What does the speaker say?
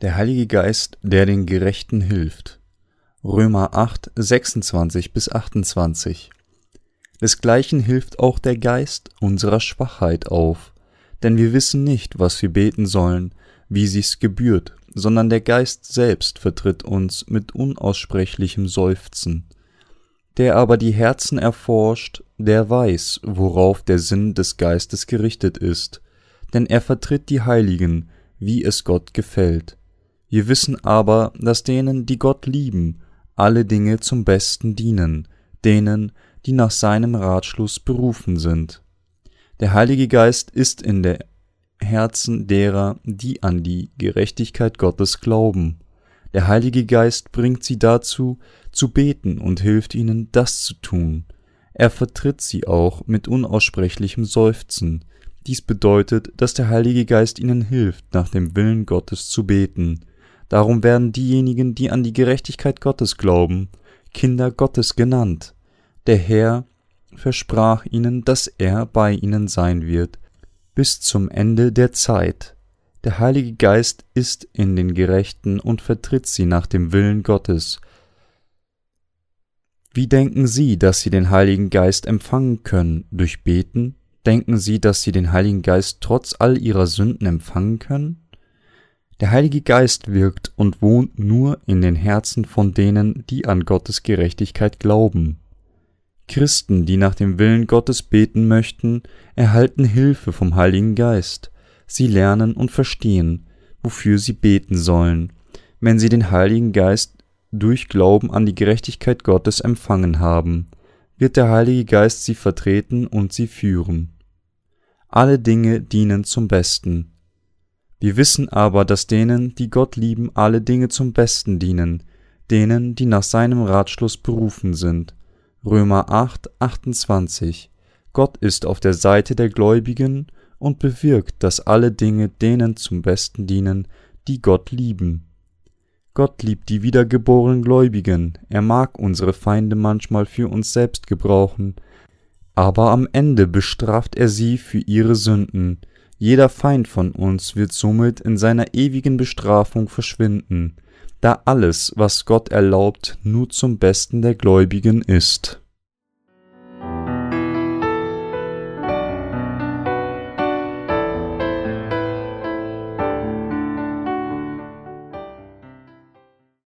Der Heilige Geist, der den Gerechten hilft. Römer 8, 26 bis 28. Desgleichen hilft auch der Geist unserer Schwachheit auf, denn wir wissen nicht, was wir beten sollen, wie sich's gebührt, sondern der Geist selbst vertritt uns mit unaussprechlichem Seufzen. Der aber die Herzen erforscht, der weiß, worauf der Sinn des Geistes gerichtet ist, denn er vertritt die Heiligen, wie es Gott gefällt. Wir wissen aber, dass denen, die Gott lieben, alle Dinge zum Besten dienen, denen, die nach seinem Ratschluss berufen sind. Der Heilige Geist ist in der Herzen derer, die an die Gerechtigkeit Gottes glauben. Der Heilige Geist bringt sie dazu, zu beten und hilft ihnen, das zu tun. Er vertritt sie auch mit unaussprechlichem Seufzen. Dies bedeutet, dass der Heilige Geist ihnen hilft, nach dem Willen Gottes zu beten. Darum werden diejenigen, die an die Gerechtigkeit Gottes glauben, Kinder Gottes genannt. Der Herr versprach ihnen, dass er bei ihnen sein wird, bis zum Ende der Zeit. Der Heilige Geist ist in den Gerechten und vertritt sie nach dem Willen Gottes. Wie denken Sie, dass Sie den Heiligen Geist empfangen können? Durch Beten? Denken Sie, dass Sie den Heiligen Geist trotz all Ihrer Sünden empfangen können? Der Heilige Geist wirkt und wohnt nur in den Herzen von denen, die an Gottes Gerechtigkeit glauben. Christen, die nach dem Willen Gottes beten möchten, erhalten Hilfe vom Heiligen Geist. Sie lernen und verstehen, wofür sie beten sollen, wenn sie den Heiligen Geist durch Glauben an die Gerechtigkeit Gottes empfangen haben, wird der Heilige Geist sie vertreten und sie führen. Alle Dinge dienen zum Besten, wir wissen aber, dass denen, die Gott lieben, alle Dinge zum Besten dienen, denen, die nach seinem Ratschluss berufen sind. Römer 8, 28. Gott ist auf der Seite der Gläubigen und bewirkt, dass alle Dinge denen zum Besten dienen, die Gott lieben. Gott liebt die wiedergeborenen Gläubigen, er mag unsere Feinde manchmal für uns selbst gebrauchen, aber am Ende bestraft er sie für ihre Sünden, jeder Feind von uns wird somit in seiner ewigen Bestrafung verschwinden, da alles, was Gott erlaubt, nur zum Besten der Gläubigen ist